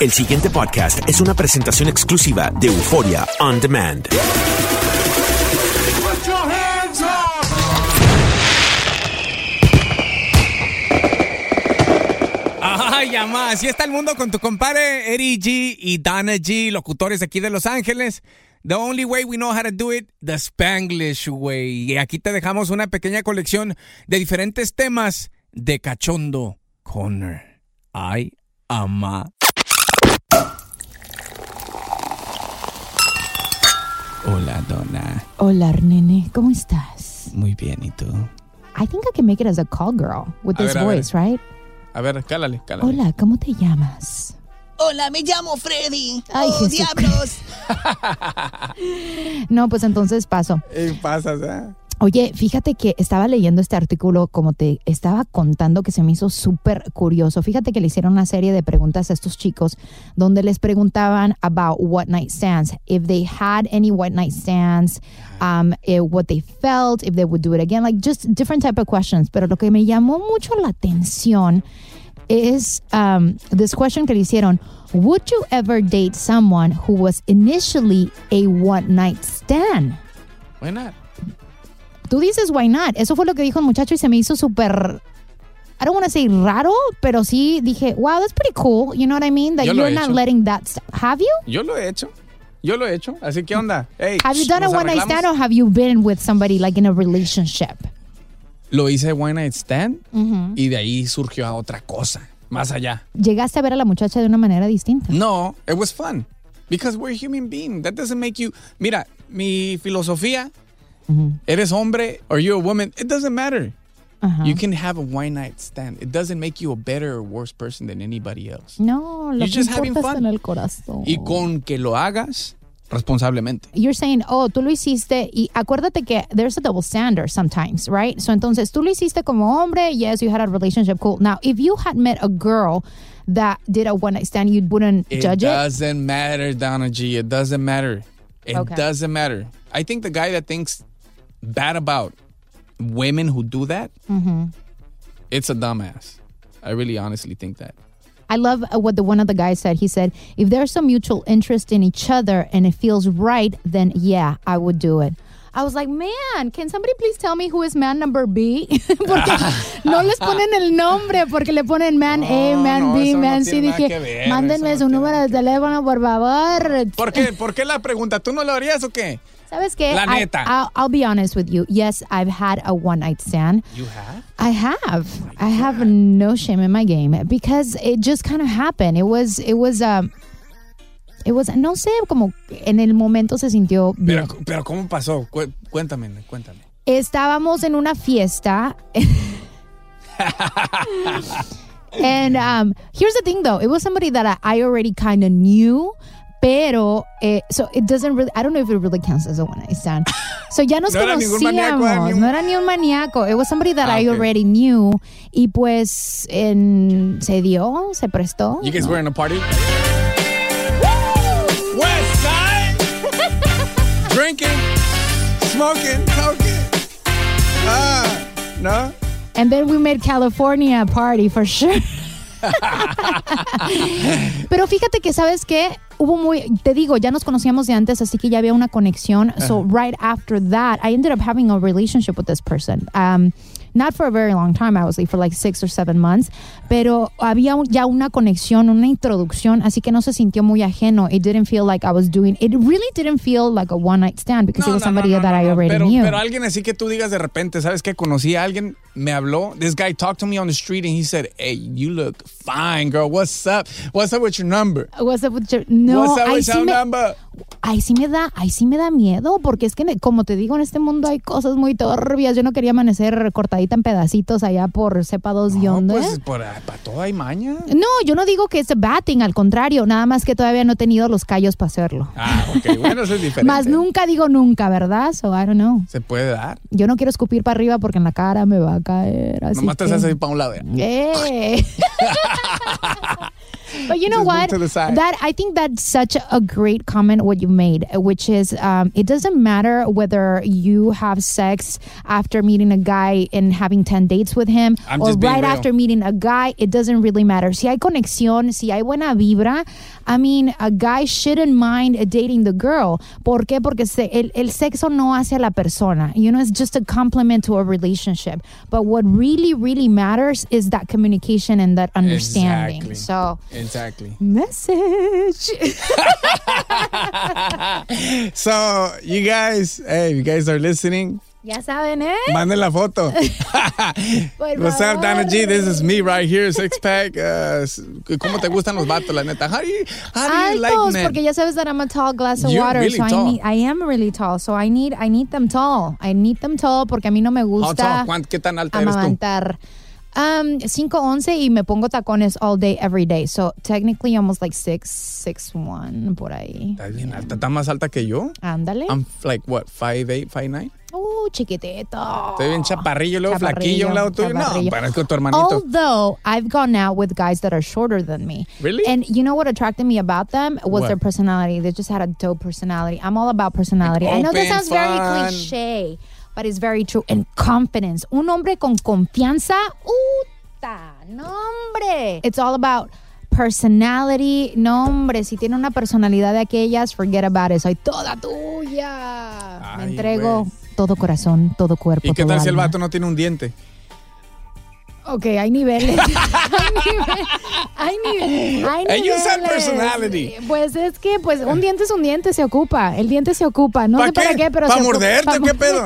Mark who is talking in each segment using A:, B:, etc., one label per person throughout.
A: El siguiente podcast es una presentación exclusiva de Euforia On Demand.
B: Ay, mamá, así está el mundo con tu compadre Eddie G y Dana G, locutores aquí de Los Ángeles. The only way we know how to do it, the Spanglish way. Y aquí te dejamos una pequeña colección de diferentes temas de Cachondo Corner. Ay, ama. Hola, Donna.
C: Hola, nene, ¿cómo estás?
B: Muy bien, ¿y tú?
C: I think I can make it as a call girl with
B: A
C: this
B: ver, a ver.
C: voice, right?
B: A ver, cálale, cálale.
C: Hola, ¿cómo te llamas?
D: Hola, me llamo Freddy.
C: Ay,
D: oh, diablos.
C: No, pues entonces paso.
B: ¿Qué pasa, eh?
C: Oye, fíjate que estaba leyendo este artículo, como te estaba contando, que se me hizo súper curioso. Fíjate que le hicieron una serie de preguntas a estos chicos donde les preguntaban about what night stands, if they had any what night stands, um, eh, what they felt, if they would do it again, like just different type of questions. Pero lo que me llamó mucho la atención is um, this question que le hicieron. Would you ever date someone who was initially a one night stand?
B: Why not?
C: Tú dices why not. Eso fue lo que dijo el muchacho y se me hizo súper. I don't want to say raro, pero sí dije, wow, that's pretty cool. You know what I mean? That
B: Yo lo
C: you're
B: he
C: not
B: hecho.
C: letting that. st- Have you?
B: Yo lo he hecho. Yo lo he hecho. Así que onda. Hey,
C: Have you done a
B: ¿nos
C: one night
B: arreglamos?
C: stand or have you been with somebody like in a relationship?
B: Lo hice one night stand
C: Ujú.
B: y de ahí surgió a otra cosa. Más allá.
C: ¿Llegaste a ver a la muchacha de una manera distinta?
B: No, it was fun. Because we're human beings. That doesn't make you. Mira, mi filosofía. Mm-hmm. Eres hombre or you're a woman. It doesn't matter.
C: Ajá.
B: You can have a one night stand. It doesn't make you a better or worse person than anybody else.
C: No, lo
B: You're just having fun.
C: en el corazón.
B: Y con que lo hagas responsablemente.
C: You're saying, oh, tú lo hiciste y acuérdate que there's a double standard sometimes, right? So entonces tú lo hiciste como hombre, yes, you had a relationship, cool. Now, if you had met a girl that did a one night stand, you wouldn't
B: It
C: judge it.
B: doesn't matter, Donna G. It doesn't matter. It
C: Okay.
B: doesn't matter. I think the guy that thinks bad about women who do that,
C: Mhm.
B: it's a dumbass. I really honestly think that.
C: I love uh, what the one of the guys said. He said, if there's some mutual interest in each other and it feels right, then yeah, I would do it. I was like, man, can somebody please tell me who is man number B? porque no les ponen el nombre, porque le ponen man A, man
B: no,
C: B,
B: eso no
C: man C. Dije,
B: ver,
C: mándenme su número de teléfono, por favor.
B: ¿Por qué? ¿Por qué la pregunta? ¿Tú no lo harías o qué?
C: ¿Sabes qué?
B: La
C: I-
B: neta.
C: I'll, I'll be honest with you. Yes, I've had a one night stand.
B: You have?
C: I have. I have no shame in my game because it just kind of happened. It was, it was, um, it was, no sé, como en el momento se sintió bien.
B: Pero, pero ¿cómo pasó? Cu- Cuéntame, cuéntame.
C: Estábamos en una fiesta. and um, here's the thing though, it was somebody that I, I already kind of knew. Pero, eh, so it doesn't really, I don't know if it really counts as a one night stand. So ya nos
B: No era maníaco,
C: conocíamos. No era ni un maníaco. It was somebody that
B: Ah,
C: I already knew. Y pues en, se dio, se prestó.
B: You guys
C: ¿no?
B: were in a party? Drinking, smoking, talking. Ah, no?
C: And then we made California a party for sure. Pero fíjate que, ¿sabes qué? Hubo muy, te digo, ya nos conocíamos de antes, así que ya había una conexión. So right after that, I ended up having a relationship with this person. Um, not for a very long time, obviously, for like six or seven months. Pero había ya una conexión, una introducción, así que no se sintió muy ajeno. It didn't feel like I was doing, it really didn't feel like a one night stand because it was somebody that I already
B: pero,
C: knew.
B: pero alguien así que tú digas de repente, ¿sabes qué? Conocí a alguien, me habló. This guy talked to me on the street and he said, hey, you look fine, girl. What's up? What's up with your number?
C: What's up with your- no,
B: What's
C: ahí sí me-? Ahí sí me da, ahí sí me da miedo, porque es que como te digo, en este mundo hay cosas muy turbias. Yo no quería amanecer cortadita en pedacitos allá por sepa dos y
B: No,
C: dónde.
B: pues por, para todo hay maña.
C: No, yo no digo que es thing, al contrario, nada más que todavía no he tenido los callos para hacerlo.
B: Ah, ok, bueno, eso es diferente.
C: Más nunca digo nunca, ¿verdad? So I don't know.
B: Se puede dar.
C: Yo no quiero escupir para arriba porque en la cara me va a caer. Así
B: Nomás te
C: que-
B: haces ahí para un lado.
C: Eh. But you know what?
B: to the side.
C: That I think that's such a great comment what you made, which is um, it doesn't matter whether you have sex after meeting a guy and having ten dates with him,
B: I'm
C: or right after meeting a guy. It doesn't really matter. Si hay conexión, si hay buena vibra, I mean, a guy shouldn't mind dating the girl. ¿Por qué? Porque se- el, el sexo no hace a la persona. You know, it's just a complement to a relationship. But what really, really matters is that communication and that understanding.
B: Exactly.
C: So,
B: Exactly.
C: Message.
B: So, you guys, hey, you guys are listening.
C: ya saben, ¿eh?
B: Manden la foto. What's up. Dana G? This is me right here, six pack. Uh, ¿Cómo te gustan los vatos, la neta? How do you, how do you like
C: Altos,
B: men?
C: porque ya sabes that I'm a tall glass of
B: You're
C: water,
B: really
C: so I
B: tall.
C: need, I am really tall, so I need, I need them tall. I need them tall porque a mí no me
B: How
C: gusta
B: tall? ¿Cuán- ¿Qué tan alta eres tú?
C: Um, 5'11 y me pongo tacones all day, every day. So technically almost like 6, 6'1 por ahí.
B: Estás bien alta. ¿Estás más alta que yo?
C: Ándale.
B: I'm like, what, 5'8", 5'9"?
C: Uh, chiquitito.
B: Estoy bien chaparrillo, luego flaquillo a un lado tuyo. No, parezco tu hermanito.
C: Although I've gone out with guys that are shorter than me.
B: Really?
C: And you know what attracted me about them was
B: What?
C: their personality. They just had a dope personality. I'm all about personality.
B: Like
C: I know this sounds very
B: fun.
C: cliche, but it's very true. And confidence. Un hombre con confianza. Uta, no hombre. It's all about personality. No hombre, si tiene una personalidad de aquellas, forget about it. Soy toda tuya. Me entrego todo corazón, todo cuerpo.
B: ¿Y qué
C: todo
B: tal si el vato no tiene un diente?
C: Ok, hay niveles. hay niveles. Hay, nive- hay niveles.
B: personality.
C: Pues es que, pues, un diente es un diente, se ocupa. El diente se ocupa. No sé para qué, pero
B: ¿Para
C: se
B: morderte
C: Pa'
B: o qué pedo?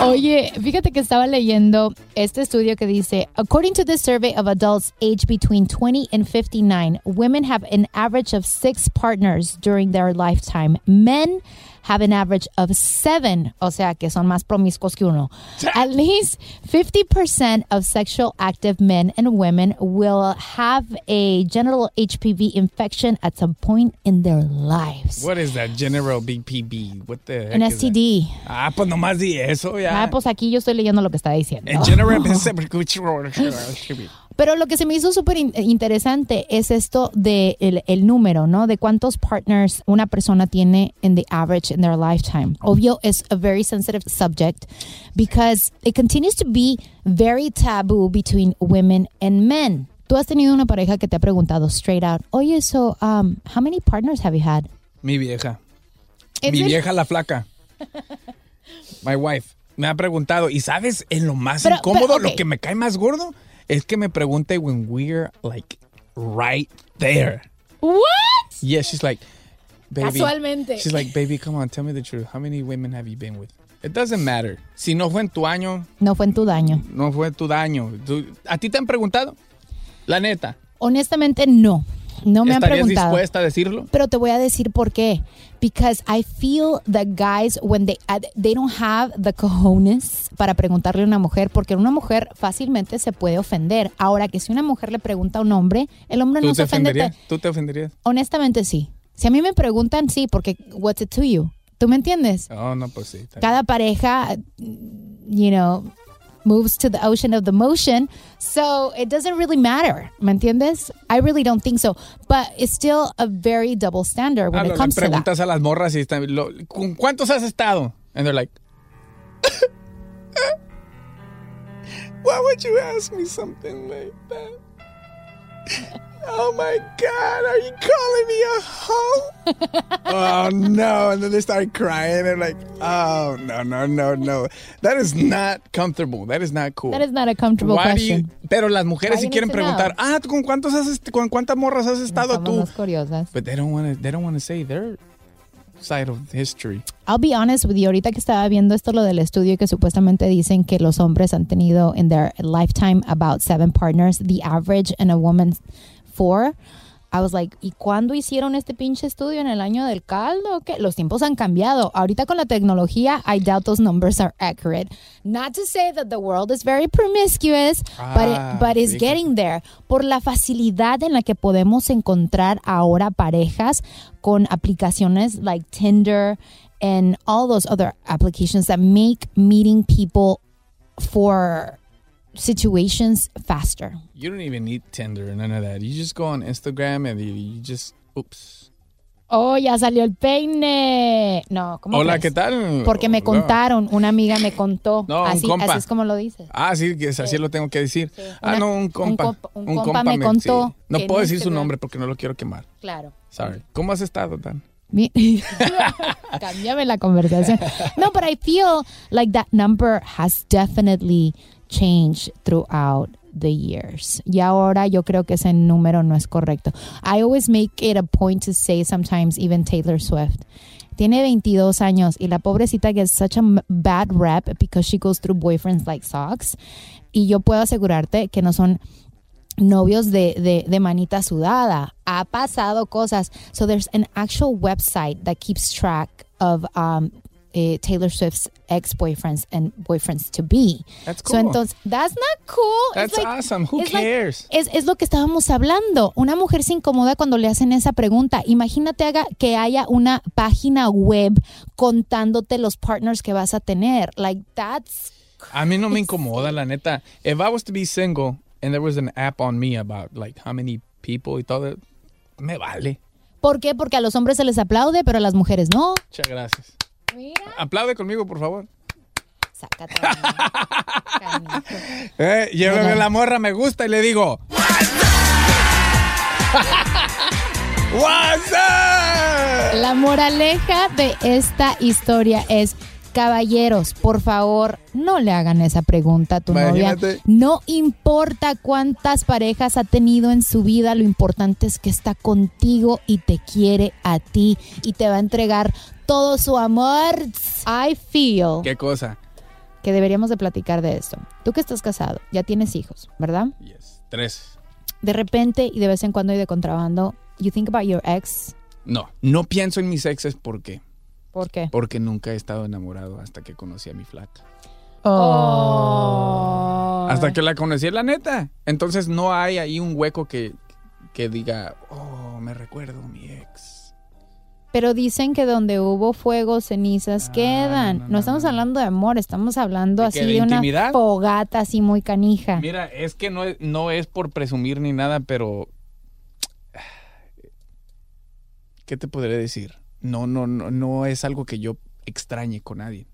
C: Oye, fíjate que estaba leyendo este estudio que dice, according to this survey of adults aged between 20 and 59, women have an average of six partners during their lifetime. Men have an average of seven, o sea, que son más promiscuos que uno. At least 50% of sexual active men and women will have a genital HPV infection at some point in their lives.
B: What is that? General BPB. What the heck
C: An? STD.
B: Ah, pues nomás di eso ya.
C: Ah, pues aquí yo estoy leyendo lo que está diciendo.
B: En general,
C: Pero lo que se me hizo súper in- interesante es esto de el, el número, ¿no? De cuántos partners una persona tiene in the average in their lifetime. Obvio, es a very sensitive subject because it continues to be very taboo between women and men. Tú has tenido una pareja que te ha preguntado straight out, oye, so, um, how many partners have you had?
B: Mi vieja.
C: ¿En
B: Mi vieja la flaca. my wife, me ha preguntado, y sabes, en lo más
C: Pero-
B: incómodo,
C: pero,
B: lo que me cae más gordo, es que me pregunte when we're like right there.
C: What?
B: Yeah, she's like, baby.
C: Casualmente.
B: She's like, baby, come on, tell me the truth. How many women have you been with? It doesn't matter. Si no fue en tu año,
C: No fue en tu daño.
B: no fue tu daño. ¿A ti te han preguntado? La neta.
C: Honestamente, no. No me han
B: ¿Estarías
C: preguntado.
B: dispuesta a decirlo?
C: Pero te voy a decir por qué. Because I feel that guys, when they, uh, they don't have the cojones para preguntarle a una mujer, porque una mujer fácilmente se puede ofender. Ahora que si una mujer le pregunta a un hombre, el hombre
B: ¿Tú
C: no se ofende.
B: ¿Tú te ofenderías?
C: Honestamente, sí. Si a mí me preguntan, sí, porque what's it to you? ¿Tú me entiendes?
B: Oh, no, pues sí.
C: Cada pareja, you know, moves to the ocean of the motion. So it doesn't really matter. ¿Me entiendes? I really don't think so. But it's still a very double standard when
B: Ah,
C: it comes to that.
B: preguntas a las morras y están, lo- ¿con cuántos has estado? And they're like, why would you ask me something like that? Oh my God, are you calling me a hoe? oh no, and then they start crying. They're like, oh no, no, no, no. That is not comfortable. That is not cool.
C: That is not a comfortable
B: Why do you-
C: question.
B: pero las mujeres sí quieren preguntar, ah, ¿tú ¿con cuántos has, con cuántas morras has estado tú?
C: curiosas.
B: But they don't want to. They don't want to say their side of history.
C: I'll be honest with you, ahorita que estaba viendo esto lo del estudio que supuestamente dicen que los hombres han tenido in their lifetime about seven partners, the average in a woman four. I was like, ¿y cuándo hicieron este pinche estudio en el año del caldo? ¿Qué? Los tiempos han cambiado. Ahorita con la tecnología, I doubt those numbers are accurate. Not to say that the world is very promiscuous, but, it-
E: Ah,
C: but it's getting there. Por la facilidad en la que podemos encontrar ahora parejas con aplicaciones like Tinder and all those other applications that make meeting people for situations faster.
B: You don't even need Tinder none of that. You just go on Instagram and you, you just, oops.
C: Oh, ya salió el peine. No, ¿cómo
B: Hola,
C: crees?
B: ¿qué tal?
C: Porque me contaron, una amiga me contó.
B: No, un
C: así,
B: compa.
C: así es como lo dices.
B: Ah, sí, que es así lo tengo que decir. Ah,
C: Una-
B: no, un compa.
C: compa- un compa me contó
B: No puedo decir su nombre porque no lo quiero quemar.
C: Claro.
B: Sorry. ¿Cómo has estado, Dan?
C: Cámbiame la conversación. No, but I feel like that number has definitely changed throughout the years. Y ahora yo creo que ese número no es correcto. I always make it a point to say sometimes even Taylor Swift. Tiene 22 años y la pobrecita gets such a bad rep because she goes through boyfriends like socks. Y yo puedo asegurarte que no son novios de, de, de manita sudada. Ha pasado cosas. So there's an actual website that keeps track of um, eh, Taylor Swift's ex-boyfriends and boyfriends to be.
B: That's
C: So
B: cool.
C: entonces, that's not cool. It's
B: That's
C: like-
B: awesome. Who
C: it's like-
B: cares?
C: es, es lo que estábamos hablando. Una mujer se incomoda cuando le hacen esa pregunta. Imagínate haga, que haya una página web contándote los partners que vas a tener. Like, that's
B: A mí no me incomoda, la neta. If I was to be single and there was an app on me about like how many people y todo, me vale.
C: ¿Por qué? Porque a los hombres se les aplaude, pero a las mujeres no.
B: Muchas gracias. Aplaude conmigo, por favor.
C: Sácate.
B: Eh, que la morra me gusta y le digo. What's up?
C: La moraleja de esta historia es, caballeros, por favor, no le hagan esa pregunta a tu novia. No importa cuántas parejas ha tenido en su vida, lo importante es que está contigo y te quiere a ti y te va a entregar todo su amor. I feel
B: ¿Qué cosa?
C: que deberíamos de platicar de esto. Tú que estás casado, ya tienes hijos, ¿verdad?
B: Tres.
C: De repente y de vez en cuando y de contrabando, you think about your ex.
B: No, no pienso en mis exes ¿por qué?
C: ¿Por qué?
B: Porque nunca he estado enamorado hasta que conocí a mi flaca.
C: Oh.
B: Hasta que la conocí, la neta. Entonces no hay ahí un hueco que, que diga, oh, me recuerdo a mi ex.
C: Pero dicen que donde hubo fuego, cenizas quedan. No, estamos hablando de amor, estamos hablando
B: ¿De
C: así
B: de
C: de, una fogata así muy canija.
B: Mira, es que no es, no es por presumir ni nada, pero... ¿Qué te podré decir? No, no, no, no es algo que yo extrañe con nadie.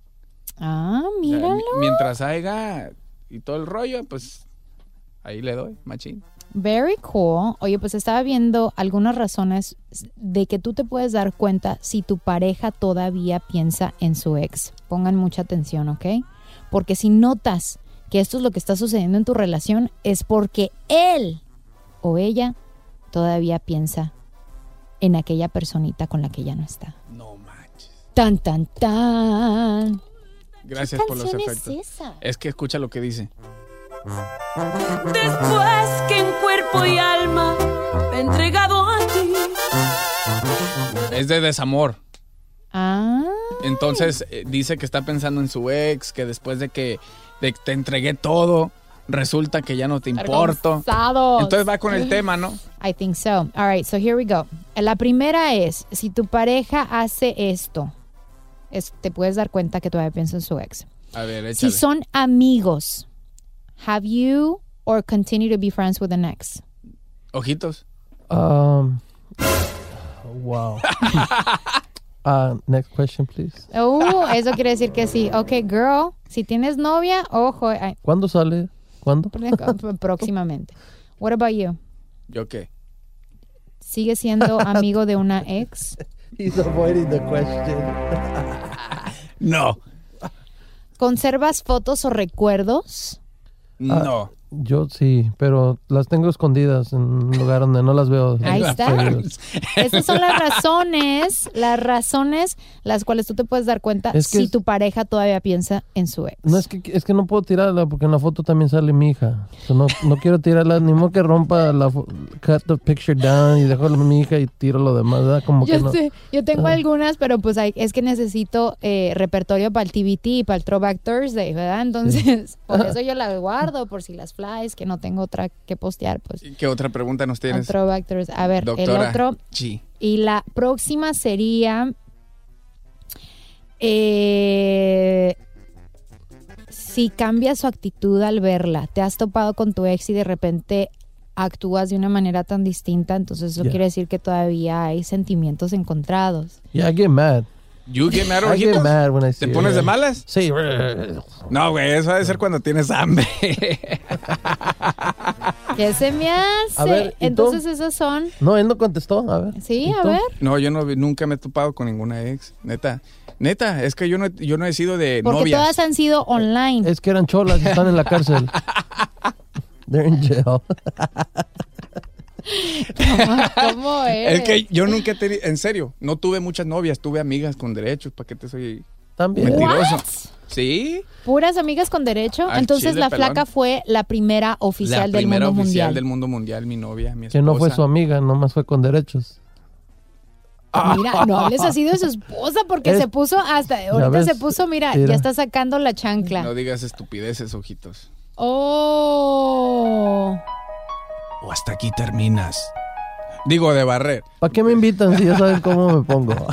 C: Ah,
B: O sea,
C: míralo.
B: mi- mientras haya y todo el rollo, pues ahí le doy, machín.
C: Very cool. Oye, pues estaba viendo algunas razones de que tú te puedes dar cuenta si tu pareja todavía piensa en su ex. Pongan mucha atención, ¿ok? Porque si notas que esto es lo que está sucediendo en tu relación, es porque él o ella todavía piensa en aquella personita con la que ya no está.
B: No manches.
C: Tan, tan, tan.
B: Gracias
C: ¿Qué
B: por los
C: es
B: efectos.
C: esa?
B: Es que escucha lo que dice.
E: Después que en cuerpo y alma me he entregado a ti.
B: Es de desamor.
C: Ah.
B: Entonces eh, dice que está pensando en su ex, que después de que de que te entregué todo, resulta que ya no te importo. Entonces va con el tema, ¿no?
C: I think so. All right, so here we go. La primera es, si tu pareja hace esto, es- te puedes dar cuenta que todavía piensa en su ex.
B: A ver,
C: Si
B: échale.
C: son amigos, have you or continue to be friends with an ex?
B: Ojitos.
F: Um, wow. uh, next question, please.
C: Oh, eso quiere decir que sí. Ok, girl, si tienes novia, ojo, ay,
F: ¿Cuándo sale? ¿Cuándo?
C: próximamente. What about you?
B: ¿Yo qué?
C: ¿Sigue siendo amigo de una ex?
F: He's avoiding the question.
B: No.
C: ¿Conservas fotos o recuerdos?
B: No.
F: Yo sí, pero las tengo escondidas en un lugar donde no las veo.
C: Ahí está. Estas son las razones, las razones las cuales tú te puedes dar cuenta
F: Es que
C: si
F: es-
C: tu pareja todavía piensa en su ex.
F: No es que es que no puedo tirarla porque en la foto también sale mi hija. So, no, no quiero tirarla, ni modo que rompa la cut the picture down y dejo a mi hija y tiro lo demás, ¿verdad? Como
C: Yo
F: que no.
C: sé, yo tengo
F: Ah.
C: algunas, pero pues hay- es que necesito eh, repertorio para el TBT y para el Throwback Thursday, ¿verdad? Entonces, por eso yo las guardo, por si las flies, que no tengo otra que postear, pues.
B: ¿Qué otra pregunta nos tienes?
C: A ver,
B: Doctora
C: el otro.
B: G.
C: Y la próxima sería. eh, si cambia su actitud al verla, te has topado con tu ex y de repente actúas de una manera tan distinta, entonces eso
F: Yeah.
C: quiere decir que todavía hay sentimientos encontrados.
F: Yeah, I get mad.
B: You get mad,
F: I get
B: ojitos?
F: mad when I
B: ¿Te pones de malas?
F: Sí.
B: No, güey, eso ha de ser cuando tienes hambre.
C: ¿Qué se me hace?
F: A ver, ¿y tú?
C: entonces esas son...
F: No, él no contestó. A ver.
C: Sí,
F: ¿Y
C: a
F: tú?
C: ver.
B: No, yo no, nunca me he topado con ninguna ex. Neta. Neta, es que yo no, he- yo no he sido de
C: Porque
B: novias.
C: todas han sido online.
F: Es que eran cholas y están en la cárcel. They're in jail.
C: ¿Cómo es?
B: Es que yo nunca he tenido, en serio, no tuve muchas novias, tuve amigas con derechos, ¿para qué te soy
F: También.
B: mentiroso?
C: What?
B: Sí,
C: Puras amigas con derecho.
B: Al
C: Entonces
B: chile,
C: la
B: pelón.
C: flaca fue la primera
B: la
C: oficial del
B: primera
C: mundo
B: oficial
C: mundial.
B: del mundo mundial, mi novia, mi esposa.
F: Que no fue su amiga, nomás fue con derechos.
C: Mira, no hables así de su esposa porque
F: Es-
C: se puso hasta ahorita
F: ves,
C: se puso, mira,
F: mira.
C: ya está sacando la chancla.
B: No digas estupideces, ojitos.
C: Oh.
B: O hasta aquí terminas. Digo, de barrer.
F: ¿Para qué me invitan si ya saben cómo me pongo?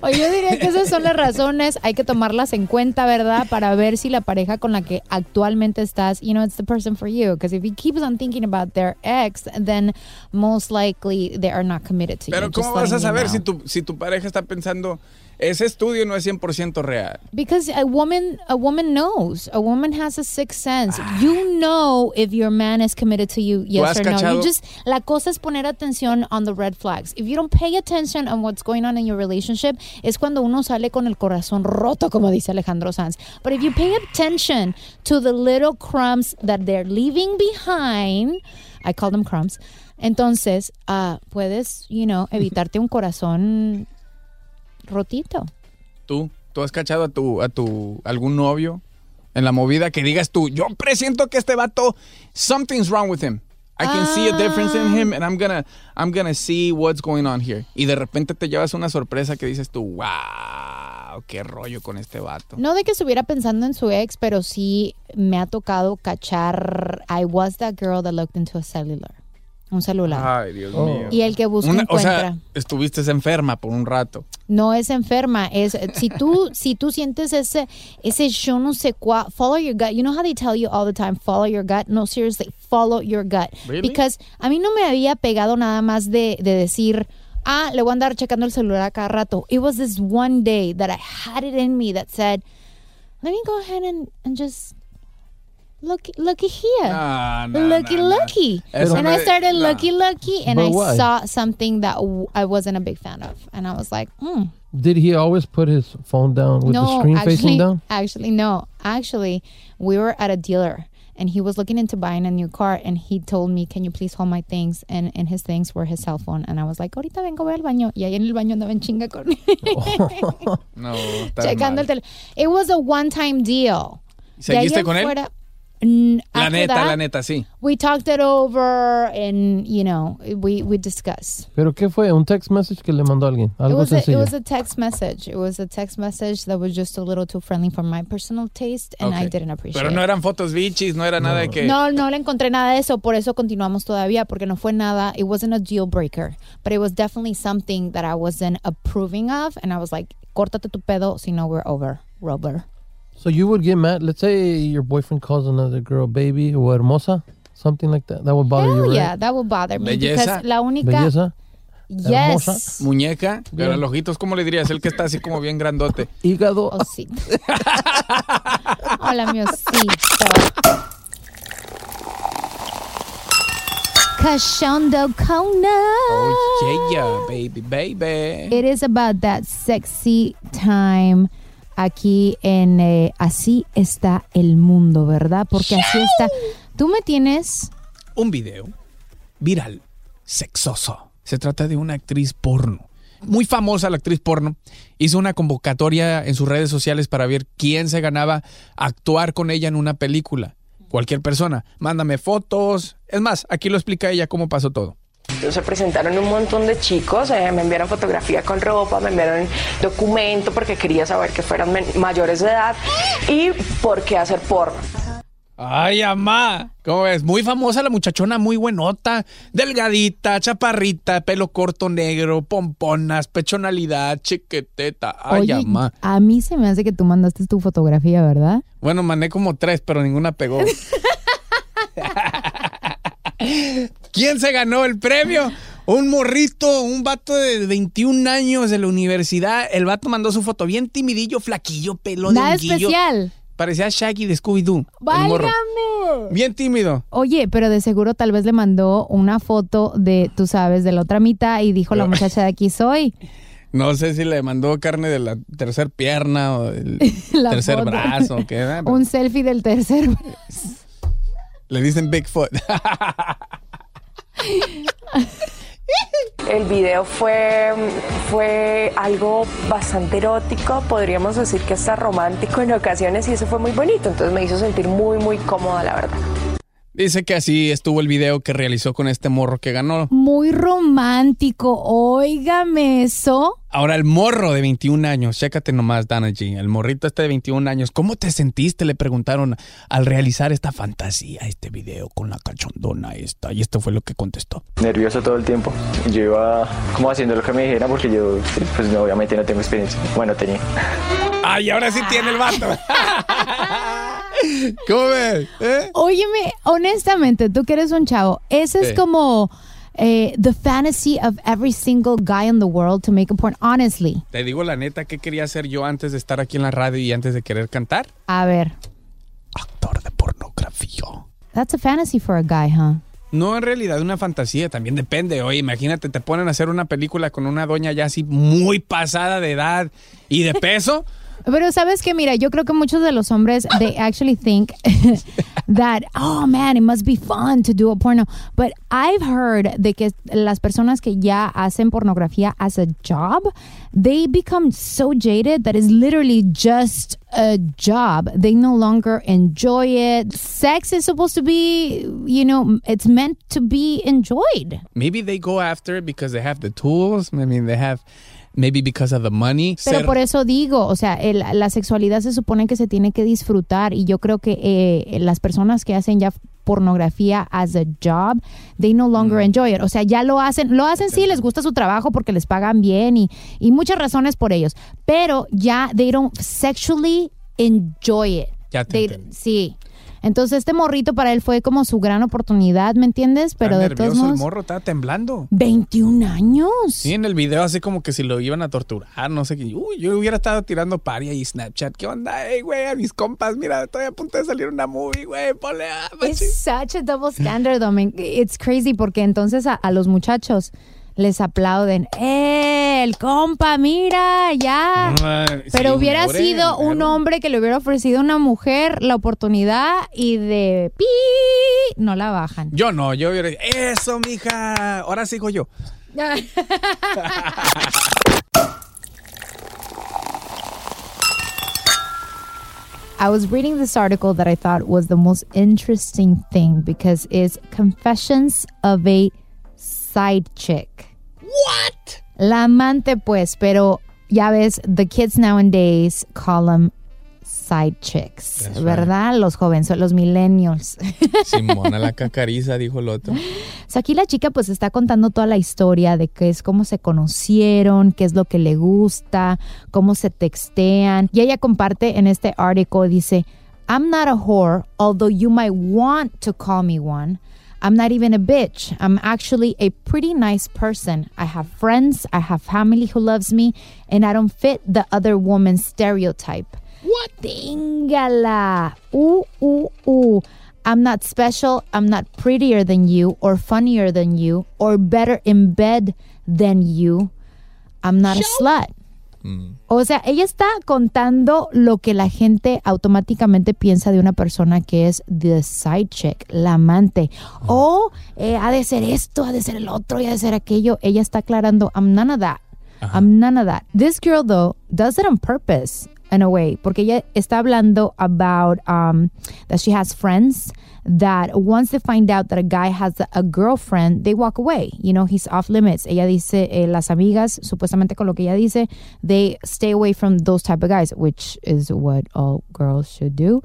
C: Oye, yo diría que esas son las razones, hay que tomarlas en cuenta, ¿verdad? Para ver si la pareja con la que actualmente estás, you know, it's the person for you. Because if he keeps on thinking about their ex, then most likely they are not committed to
B: Pero
C: you.
B: ¿cómo
C: Just
B: vas a
C: letting you
B: saber
C: know.
B: si tu, si tu pareja está pensando, ese estudio no es 100% real?
C: Because a woman, a woman knows. A woman has a sixth sense. You know if your man is committed to you, yes or no.
B: cachado?
C: You just la cosa es poner atención on the red flags. If you don't pay attention on what's going on in your relationship, es cuando uno sale con el corazón roto, como dice Alejandro Sanz. But if you pay attention to the little crumbs that they're leaving behind, I call them crumbs. Entonces, ah, puedes, you know, evitarte un corazón rotito.
B: ¿Tú? ¿Tú has cachado a tu, a tu, algún novio en la movida que digas tú, yo presiento que este vato, something's wrong with him. I can see a difference in him and I'm gonna, I'm gonna see what's going on here. Y de repente te llevas una sorpresa que dices tú, wow, qué rollo con este vato.
C: No de que estuviera pensando en su ex, pero sí me ha tocado cachar. I was that girl that looked into a cellular. Un celular.
B: Ay, Dios mío.
C: Y el que busca
B: Una- o
C: encuentra.
B: sea, estuviste enferma por un rato.
C: No es enferma, es si tú si tú sientes ese ese yo no sé cuál, follow your gut. You know how they tell you all the time, follow your gut. No, seriously, follow your gut.
B: Really?
C: Because a mí no me había pegado nada más de, de decir, ah, le voy a andar checando el celular a cada rato. It was this one day that I had it in me that said, let me go ahead and, and just looky, looky here,
B: No, no,
C: looky,
B: no, no.
C: looky.
B: Eso
C: and
B: no
C: I started
B: no.
C: looky, looky, and
F: But
C: I
F: why?
C: saw something that w- I wasn't a big fan of, and I was like, hmm.
F: Did he always put his phone down with the screen
C: actually,
F: facing down?
C: actually, no. Actually, we were at a dealer. And he was looking into buying a new car, and he told me, "Can you please hold my things?" And and his things were his cell phone, and I was like, "Ahorita vengo voy al baño." Y ahí en el baño andaba en chinga con
B: No, está
C: checando
B: mal.
C: el teléfono. It was a one-time deal. De ahí
B: ¿Seguiste
C: en
B: con él?
C: fuera-
B: La
C: after
B: neta,
C: that,
B: la neta, sí.
C: We talked it over, and you know, we we discussed.
F: ¿Pero qué fue? ¿Un text message que le mandó a alguien?
C: It
F: Algo
C: was, a, it was a text message. It was a text message that was just a little too friendly for my personal taste, and I didn't appreciate.
B: Pero no
C: it.
B: eran fotos bichis, no era nada de que...
C: No, no le encontré nada de eso, por eso continuamos todavía, porque no fue nada, it wasn't a deal breaker, but it was definitely something that I wasn't approving of, and I was like, córtate tu pedo, si no we're over, Robert.
F: So you would get mad? Let's say your boyfriend calls another girl baby o hermosa, something like that. That would bother you,
C: Hell
F: right?
C: yeah, that would bother me,
B: Belleza.
C: because la única...
F: Belleza.
C: Yes.
B: Muñeca, pero los ojitos, ¿cómo le dirías? El que está así como bien grandote.
F: Hígado.
C: Osito. Hola, mi osito. Cashondo Kona.
B: Oh, yeah, baby, baby.
C: It is about that sexy time aquí en eh, Así está el mundo, ¿verdad? Porque así está. Tú me tienes.
B: Un video viral, sexoso. Se trata de una actriz porno. Muy famosa la actriz porno. Hizo una convocatoria en sus redes sociales para ver quién se ganaba actuar con ella en una película. Cualquier persona. Mándame fotos. Es más, aquí lo explica ella cómo pasó todo.
G: Se presentaron un montón de chicos, eh, me enviaron fotografía con ropa, me enviaron documento porque quería saber que fueran mayores de edad y por qué hacer porno.
B: Ay, amá. ¿Cómo ves? Muy famosa la muchachona, muy buenota, delgadita, chaparrita, pelo corto negro, pomponas, pechonalidad, chiqueteta. Ay,
C: Oye,
B: amá.
C: a mí se me hace que tú mandaste tu fotografía, ¿verdad?
B: Bueno, mandé como tres, pero ninguna pegó. ¿Quién se ganó el premio? Un morrito, un vato de 21 años de la universidad. El vato mandó su foto bien timidillo, flaquillo, pelo
C: Nada especial.
B: Parecía Shaggy de Scooby-Doo.
C: ¡Válgame!
B: Bien tímido.
C: Oye, pero de seguro tal vez le mandó una foto de, tú sabes, de la otra mitad y dijo la muchacha de aquí soy.
B: No sé si le mandó carne de la tercer pierna o del tercer
C: foto.
B: brazo. o ¿qué?
C: Un selfie del tercer.
B: Le dicen Bigfoot.
G: El video fue, fue algo bastante erótico, podríamos decir que hasta romántico en ocasiones y eso fue muy bonito, entonces me hizo sentir muy muy cómoda la verdad.
B: Dice que así estuvo el video que realizó con este morro que ganó.
C: Muy romántico. Óigame eso.
B: Ahora el morro de 21 años, chécate nomás, Dana G. El morrito este de 21 años, ¿cómo te sentiste? Le preguntaron al realizar esta fantasía, este video con la cachondona esta. Y esto fue lo que contestó.
H: nervioso todo el tiempo. Yo iba como haciendo lo que me dijeran porque yo, pues no, obviamente no tengo experiencia. Bueno, tenía.
B: Ay, ahora sí tiene el vato. ¿Cómo ves? ¿Eh?
C: Óyeme, honestamente, tú que eres un chavo, ese es
B: Sí.
C: como eh, the fantasy of every single guy in the world to make a porn. Honestly.
B: Te digo la neta, ¿qué quería hacer yo antes de estar aquí en la radio y antes de querer cantar?
C: A ver.
B: Pornografía.
C: That's a fantasy for a guy, huh?
B: No, en realidad una fantasía, también depende. Oye, imagínate, te ponen a hacer una película con una doña ya así muy pasada de edad y de peso.
C: Pero sabes que, mira, yo creo que muchos de los hombres, they actually think that, oh man, it must be fun to do a porno. But I've heard de que las personas que ya hacen pornografía as a job, they become so jaded that it's literally just a job. They no longer enjoy it. Sex is supposed to be, you know, it's meant to be enjoyed.
B: Maybe they go after it because they have the tools. I mean, they have, maybe because of the money.
C: Pero
B: Ser-
C: por eso digo, o sea, el- la sexualidad se supone que se tiene que disfrutar y yo creo que eh, las personas que hacen ya pornografía as a job, they no longer enjoy it. O sea, ya lo hacen, lo hacen sí, les gusta su trabajo porque les pagan bien y, y muchas razones por ellos, pero ya they don't sexually enjoy it.
B: Ya te
C: They- sí. Entonces este morrito para él fue como su gran oportunidad, ¿me entiendes? Pero
B: Está
C: de todos
B: nervioso el
C: modos...
B: morro, estaba temblando.
C: 21 años.
B: Sí, en el video así como que si lo iban a torturar, no sé qué. Uy, yo hubiera estado tirando paria y Snapchat. ¿Qué onda? Ey, güey, a mis compas, mira, estoy a punto de salir una movie, güey, ponle a...
C: Es such a double standard, though. man. It's crazy porque entonces a, a los muchachos les aplauden. ¡Eh, el compa, mira, ya!
B: Ay,
C: Pero hubiera
B: hombre,
C: sido un hombre que le hubiera ofrecido a una mujer la oportunidad y de pi no la bajan.
B: Yo no, yo hubiera eso, mija. Ahora sigo yo.
C: I was reading this article that I thought was the most interesting thing because it's Confessions of a Side Chick.
B: What?
C: La amante, pues, pero ya ves, the kids nowadays call them side chicks,
B: That's right.
C: ¿verdad? Los jóvenes, los millennials.
B: Simona la cacariza, dijo el otro.
C: O sea, aquí la chica pues está contando toda la historia de qué es cómo se conocieron, qué es lo que le gusta, cómo se textean. Y ella comparte en este artículo, dice, I'm not a whore, although you might want to call me one. I'm not even a bitch. I'm actually a pretty nice person. I have friends, I have family who loves me, and I don't fit the other woman's stereotype. What? Téngala. Ooh, ooh, ooh. I'm not special. I'm not prettier than you, or funnier than you, or better in bed than you. I'm not a slut. O sea, ella está contando lo que la gente automáticamente piensa de una persona que es the side chick, la amante. O eh, ha de ser esto, ha de ser el otro, y ha de ser aquello. Ella está aclarando, I'm none of that. I'm none of that. This girl, though, does it on purpose in a way, porque ella está hablando about um, that she has friends that once they find out that a guy has a girlfriend, they walk away. You know, he's off limits. Ella dice, eh, las amigas, supuestamente con lo que ella dice, they stay away from those type of guys, which is what all girls should do.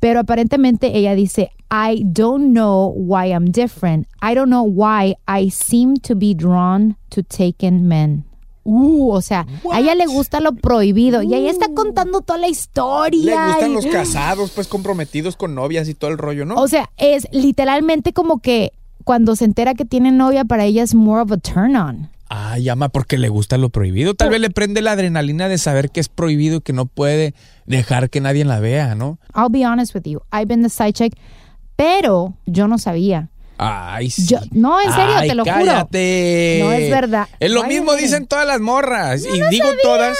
C: Pero aparentemente ella dice, I don't know why I'm different. I don't know why I seem to be drawn to taken men. Uh, o sea, a ella le gusta lo prohibido y ella está contando toda la historia.
B: Le gustan
C: y-
B: los casados, pues comprometidos con novias y todo el rollo, ¿no?
C: O sea, es literalmente como que cuando se entera que tiene novia, para ella es more of a turn on.
B: Ah, llama porque le gusta lo prohibido. Tal vez le prende la adrenalina de saber que es prohibido y que no puede dejar que nadie la vea, ¿no?
C: I'll be honest with you, I've been the side chick, pero yo no sabía.
B: Ay, sí.
C: Yo- no, en serio,
B: Ay,
C: te lo
B: cállate.
C: juro. No es verdad.
B: Es lo mismo dicen todas las morras. y digo todas.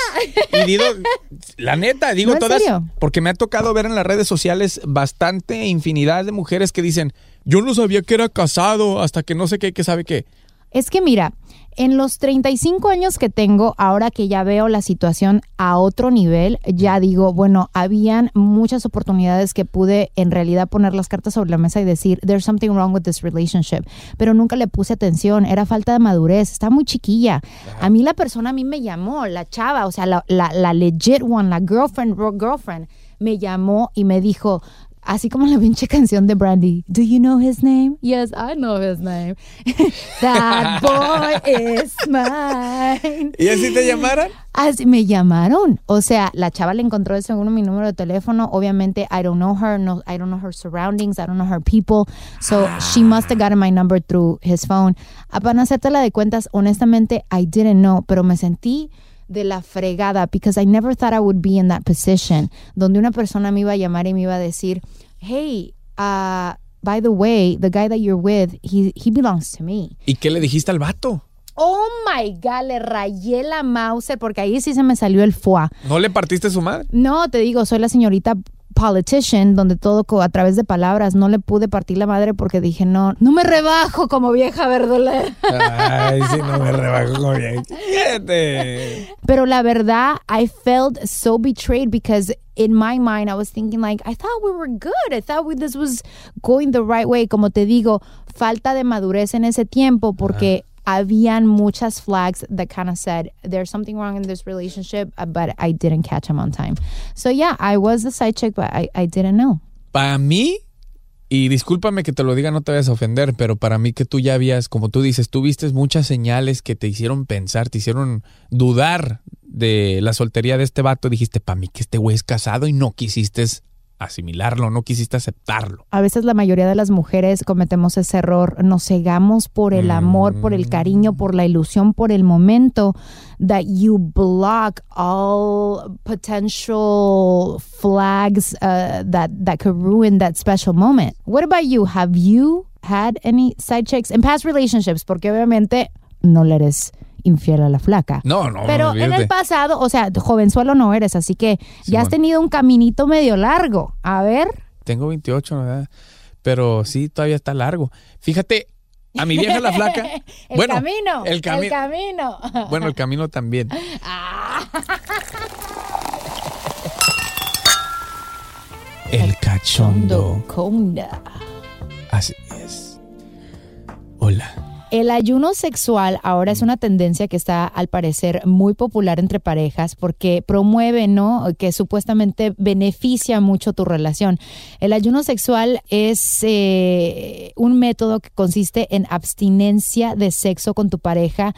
B: Y digo, la neta, digo todas.
C: serio.
B: Porque me ha tocado ver en las redes sociales bastante infinidad de mujeres que dicen, yo no sabía que era casado hasta que no sé qué, que sabe qué.
C: Es que mira, en los 35 años que tengo, ahora que ya veo la situación a otro nivel, ya digo, bueno, habían muchas oportunidades que pude en realidad poner las cartas sobre la mesa y decir, there's something wrong with this relationship, pero nunca le puse atención, era falta de madurez, está muy chiquilla. A mí la persona a mí me llamó, la chava, o sea, la, la, la legit one, la girlfriend, girlfriend, me llamó y me dijo, Así como la pinche canción de Brandy. Do you know his name? Yes, I know his name. That boy is mine.
B: ¿Y así te llamaron?
C: Así me llamaron. O sea, la chava le encontró de seguro mi número de teléfono. Obviamente, I don't know her. No, I don't know her surroundings. I don't know her people. So, she must have gotten my number through his phone. Ah, Para hacerte la de cuentas, honestamente, I didn't know. Pero me sentí de la fregada because I never thought I would be in that position. Donde una persona me iba a llamar y me iba a decir, hey, uh, by the way, the guy that you're with, he, he belongs to me.
B: ¿Y qué le dijiste al vato?
C: Oh my God, le rayé la mouse porque ahí sí se me salió el foie.
B: ¿No le partiste su madre?
C: No, te digo, soy la señorita politician, donde todo a través de palabras no le pude partir la madre porque dije, no, no me rebajo como vieja verdolera.
B: Ay, sí, no me rebajo como. Cállate.
C: Pero la verdad, I felt so betrayed because in my mind I was thinking like, I thought we were good. I thought we, this was going the right way. Como te digo, falta de madurez en ese tiempo porque habían muchas flags that kind of said there's something wrong in this relationship, uh, but I didn't catch him on time. So yeah, I was the side chick, but I, I didn't know.
B: Para mí, y discúlpame que te lo diga, no te vayas a ofender, pero para mí que tú ya habías, como tú dices, tú viste muchas señales que te hicieron pensar, te hicieron dudar de la soltería de este vato. Dijiste, para mí que este güey es casado y no quisiste asimilarlo, no quisiste aceptarlo.
C: A veces la mayoría de las mujeres cometemos ese error, nos cegamos por el amor, por el cariño, por la ilusión, por el momento, that you block all potential flags uh, that, that could ruin that special moment. What about you? Have you had any side chicks in past relationships? Porque obviamente no le eres infiel a la flaca.
B: No, no,
C: Pero en el pasado, o sea, jovenzuelo no eres, así que ya has tenido un caminito medio largo. A ver.
B: Tengo 28, ¿verdad? Pero sí, todavía está largo. Fíjate, a mi vieja la flaca.
C: el
B: bueno,
C: camino.
B: El, cami-
C: el camino.
B: Bueno, el camino también. El cachondo.
C: Conda.
B: Así es. Hola.
C: El ayuno sexual ahora es una tendencia que está al parecer muy popular entre parejas porque promueve, ¿no? Que supuestamente beneficia mucho tu relación. El ayuno sexual es eh, un método que consiste en abstinencia de sexo con tu pareja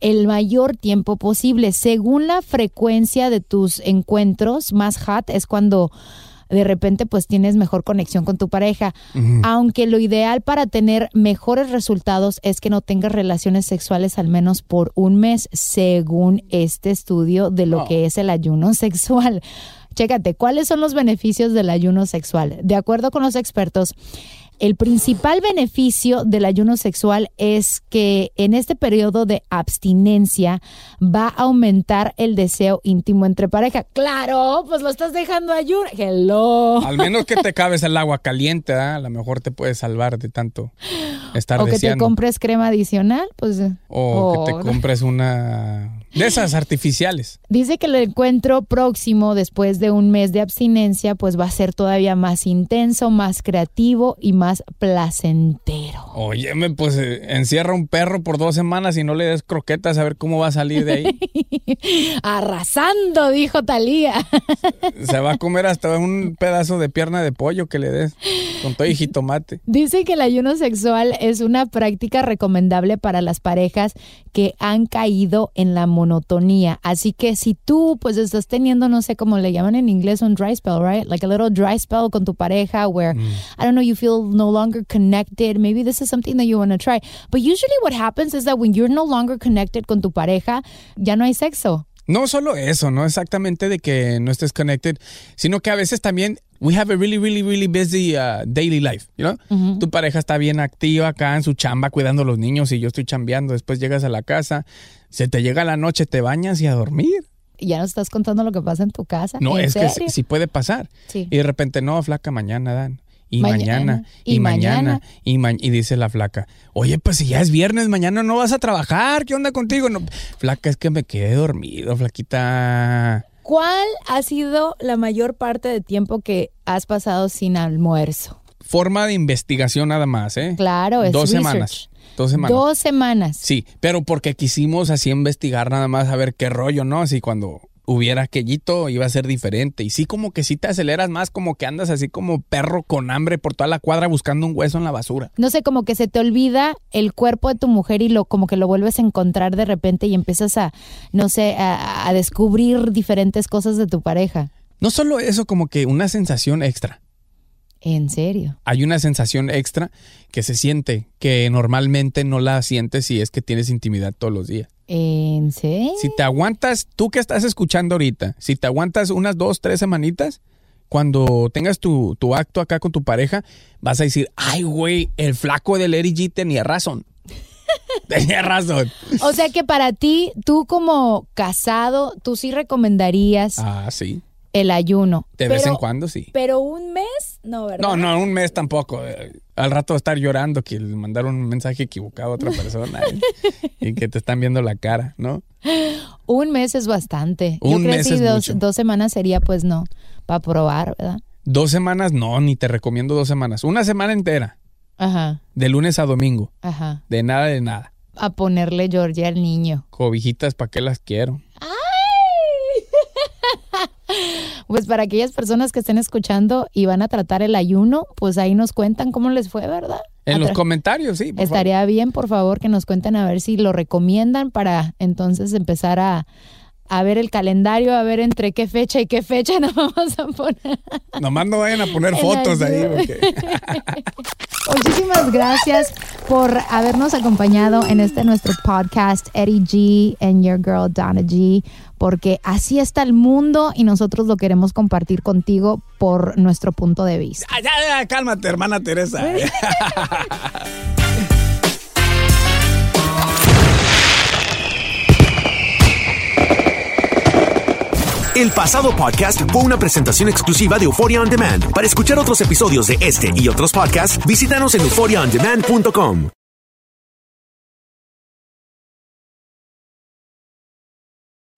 C: el mayor tiempo posible. Según la frecuencia de tus encuentros, más hot es cuando de repente pues tienes mejor conexión con tu pareja. Aunque lo ideal para tener mejores resultados es que no tengas relaciones sexuales al menos por un mes, según este estudio de lo que es el ayuno sexual. Chécate, ¿cuáles son los beneficios del ayuno sexual? De acuerdo con los expertos, el principal beneficio del ayuno sexual es que en este periodo de abstinencia va a aumentar el deseo íntimo entre pareja. Claro, pues lo estás dejando ayuno. Hello.
B: Al menos que te cabes el agua caliente, ¿ah? a lo mejor te puedes salvar de tanto estar
C: o que te compres crema adicional, pues.
B: O que te compres una de esas artificiales.
C: Dice que el encuentro próximo después de un mes de abstinencia pues va a ser todavía más intenso, más creativo y más placentero.
B: Óyeme, pues eh, encierra un perro por dos semanas y no le des croquetas a ver cómo va a salir de ahí.
C: Arrasando, dijo Talía.
B: Se va a comer hasta un pedazo de pierna de pollo que le des con todo y jitomate.
C: Dice que el ayuno sexual es una práctica recomendable para las parejas que han caído en la monotonía. Así que si tú pues estás teniendo, no sé cómo le llaman en inglés, un dry spell, right? Like a little dry spell con tu pareja where, I don't know, you feel no longer connected. Maybe this is something that you want to try. But usually what happens is that when you're no longer connected con tu pareja, ya no hay sexo.
B: No solo eso, no exactamente de que no estés connected, sino que a veces también we have a really, really, really busy uh, daily life, you know? Tu pareja está bien activa acá en su chamba cuidando a los niños y yo estoy chambeando. Después llegas a la casa, se te llega la noche, te bañas y a dormir.
C: Y ya nos estás contando lo que pasa en tu casa.
B: No,
C: ¿En
B: es que
C: serio?
B: sí, sí puede pasar.
C: Sí.
B: Y de repente, no, flaca, mañana dan. Y
C: Mañana,
B: mañana,
C: y
B: y, mañana,
C: mañana.
B: y, ma- y dice la flaca, oye, pues si ya es viernes, mañana no vas a trabajar, ¿qué onda contigo? No, flaca, es que me quedé dormido, flaquita.
C: ¿Cuál ha sido la mayor parte de tiempo que has pasado sin almuerzo?
B: Forma de investigación nada más, ¿eh?
C: Claro, es
B: Dos
C: research.
B: semanas. Dos semanas.
C: Dos semanas.
B: Sí, pero porque quisimos así investigar nada más a ver qué rollo, ¿no? Así cuando hubiera aquellito iba a ser diferente. Y sí como que sí te aceleras más, como que andas así como perro con hambre por toda la cuadra buscando un hueso en la basura.
C: No sé, como que se te olvida el cuerpo de tu mujer y lo como que lo vuelves a encontrar de repente y empiezas a, no sé, a, a descubrir diferentes cosas de tu pareja.
B: No solo eso, como que una sensación extra.
C: En serio.
B: Hay una sensación extra que se siente, que normalmente no la sientes si es que tienes intimidad todos los días.
C: ¿En serio?
B: Si te aguantas, tú que estás escuchando ahorita, si te aguantas unas dos, tres semanitas, cuando tengas tu, tu acto acá con tu pareja, vas a decir, ay, güey, el flaco del Eri G tenía razón. tenía razón.
C: O sea que para ti, tú como casado, tú sí recomendarías
B: Ah, sí.
C: El ayuno.
B: De vez en cuando, sí.
C: Pero un mes, no, ¿verdad?
B: No, no, un mes tampoco. Eh, Al rato estar llorando que le mandaron un mensaje equivocado a otra persona y, y que te están viendo la cara, ¿no?
C: Un mes es bastante. Yo
B: Un
C: creo que
B: mes
C: si
B: es
C: dos,
B: mucho.
C: dos semanas sería, pues no, para probar, ¿verdad?
B: Dos semanas, no, ni te recomiendo dos semanas. Una semana entera,
C: Ajá,
B: de lunes a domingo.
C: ajá.
B: De nada, de nada.
C: A ponerle Georgia al niño.
B: Cobijitas, ¿para qué las quiero?
C: Pues para aquellas personas que estén escuchando y van a tratar el ayuno, pues ahí nos cuentan cómo les fue, ¿verdad?
B: En los comentarios, sí. por
C: Estaría bien, por favor, que nos cuenten a ver si lo recomiendan para entonces empezar a, a ver el calendario, a ver entre qué fecha y qué fecha nos vamos a poner.
B: Nomás no vayan a poner fotos ahí.
C: ayuda.
B: porque-
C: Muchísimas gracias por habernos acompañado en este nuestro podcast, Eddie G and Your Girl Donna G, porque así está el mundo y nosotros lo queremos compartir contigo por nuestro punto de vista.
B: Ya, ya, cálmate, hermana Teresa.
A: El pasado podcast fue una presentación exclusiva de Euphoria On Demand. Para escuchar otros episodios de este y otros podcasts, visítanos en euphoriaondemand.com.